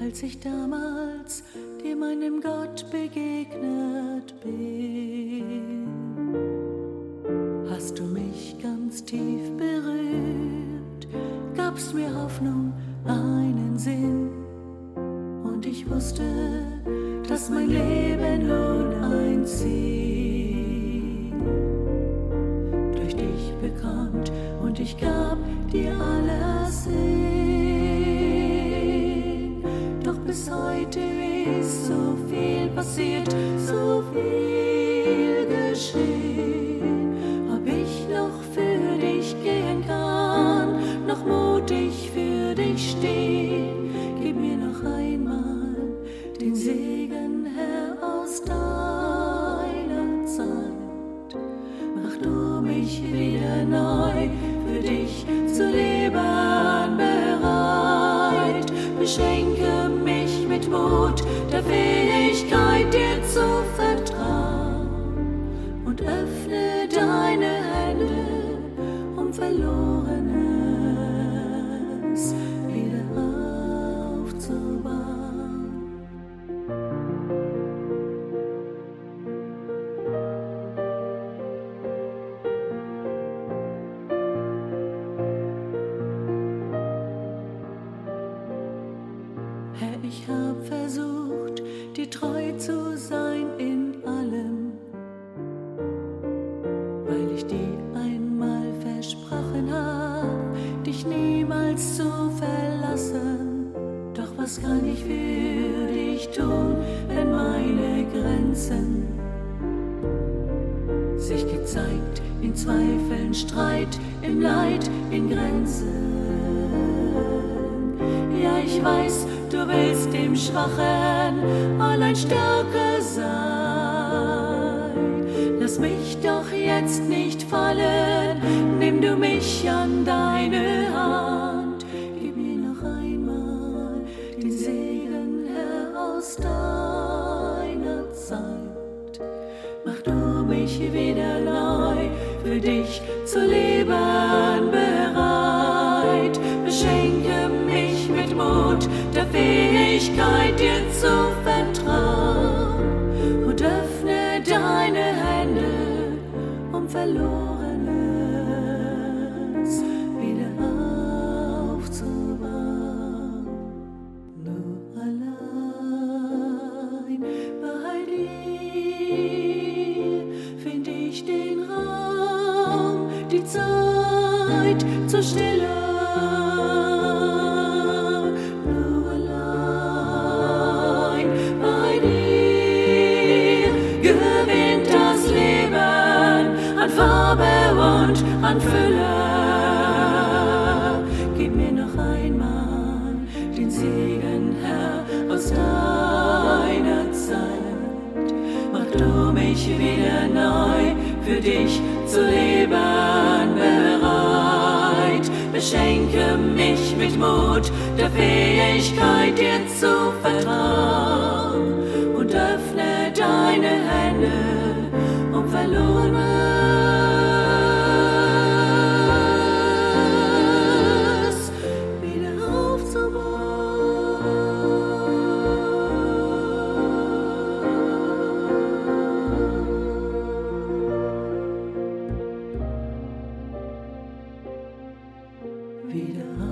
als ich damals dir meinem Gott begegnet bin. Hast du mich ganz tief berührt, gabst mir Hoffnung, einen Sinn. Und ich wusste, dass mein Leben nun ein Ziel durch dich bekommt. Und ich gab dir alles hin. Bis heute ist so viel passiert, so viel geschehen. Ob ich noch für dich gehen kann, noch mutig für dich stehen, gib mir noch einmal den Segen, Herr, aus deiner Zeit. Mach du mich wieder neu für dich zu leben bereit. Beschenke Mut, der Fähigkeit, dir zu vertrauen. Und öffne deine Hände, um Verlorenes ich hab versucht, dir treu zu sein in allem, weil ich dir einmal versprochen hab, dich niemals zu verlassen. Doch was kann ich für dich tun, wenn meine Grenzen sich gezeigt in Zweifeln, Streit, im Leid, in Grenzen? Ja, ich weiß, du willst dem Schwachen allein Stärke sein. Lass mich doch jetzt nicht fallen, nimm du mich an deine Hand. Gib mir noch einmal den Segen, Herr, aus deiner Zeit. Mach du mich wieder neu für dich zu leben zu vertrauen. Und öffne deine Hände, um Verlorenes wieder aufzubauen. Nur allein bei dir find ich den Raum, die Zeit zur Stille. Gib mir noch einmal den Segen, Herr, aus deiner Zeit. Mach du mich wieder neu für dich zu leben bereit. Beschenke mich mit Mut, der Fähigkeit, dir zu vertrauen. Und öffne deine Hände, um verloren be the